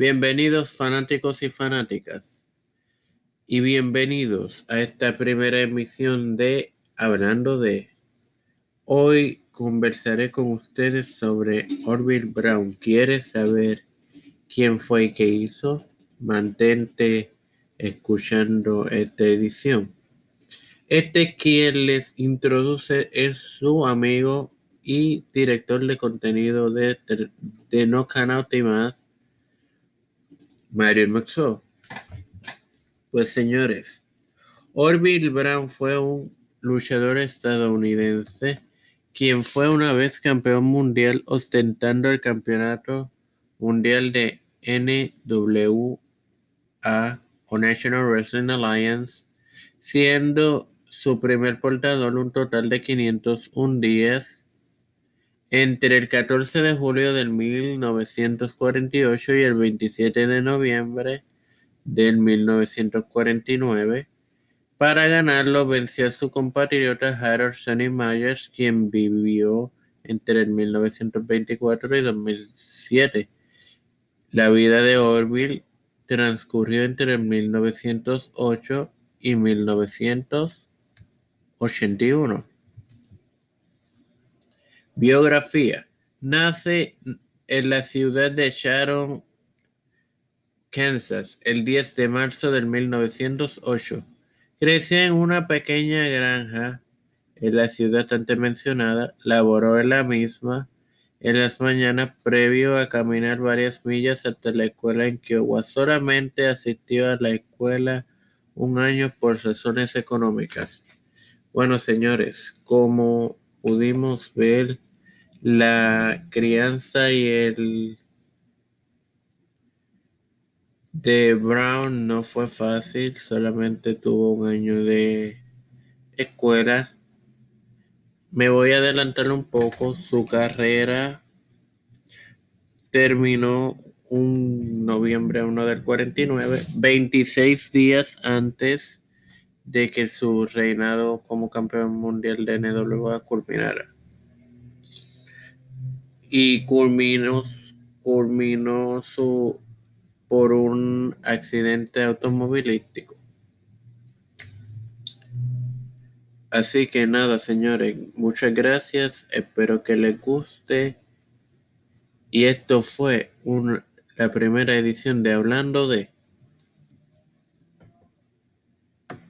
Bienvenidos fanáticos y fanáticas y bienvenidos a esta primera emisión de Hablando de. Hoy conversaré con ustedes sobre Orville Brown. ¿Quieres saber quién fue y qué hizo? Mantente escuchando esta edición. Este quien les introduce es su amigo y director de contenido de, de No Canal más, Mario Maxo. Pues señores, Orville Brown fue un luchador estadounidense quien fue una vez campeón mundial ostentando el campeonato mundial de NWA o National Wrestling Alliance, siendo su primer portador un total de 501 días entre el 14 de julio del 1948 y el 27 de noviembre del 1949. Para ganarlo venció a su compatriota Harold Sonny Myers, quien vivió entre el 1924 y 2007. La vida de Orville transcurrió entre el 1908 y 1981. Biografía. Nace en la ciudad de Sharon, Kansas, el 10 de marzo del 1908. Creció en una pequeña granja en la ciudad antes mencionada. Laboró en la misma en las mañanas previo a caminar varias millas hasta la escuela en Kiowa. Solamente asistió a la escuela un año por razones económicas. Bueno, señores, como pudimos ver, la crianza y el de Brown no fue fácil, solamente tuvo un año de escuela. Me voy a adelantar un poco, su carrera terminó un noviembre 1 del 49, 26 días antes de que su reinado como campeón mundial de NWA culminara y culminó, culminó su por un accidente automovilístico. Así que nada, señores, muchas gracias, espero que les guste. Y esto fue la primera edición de Hablando de...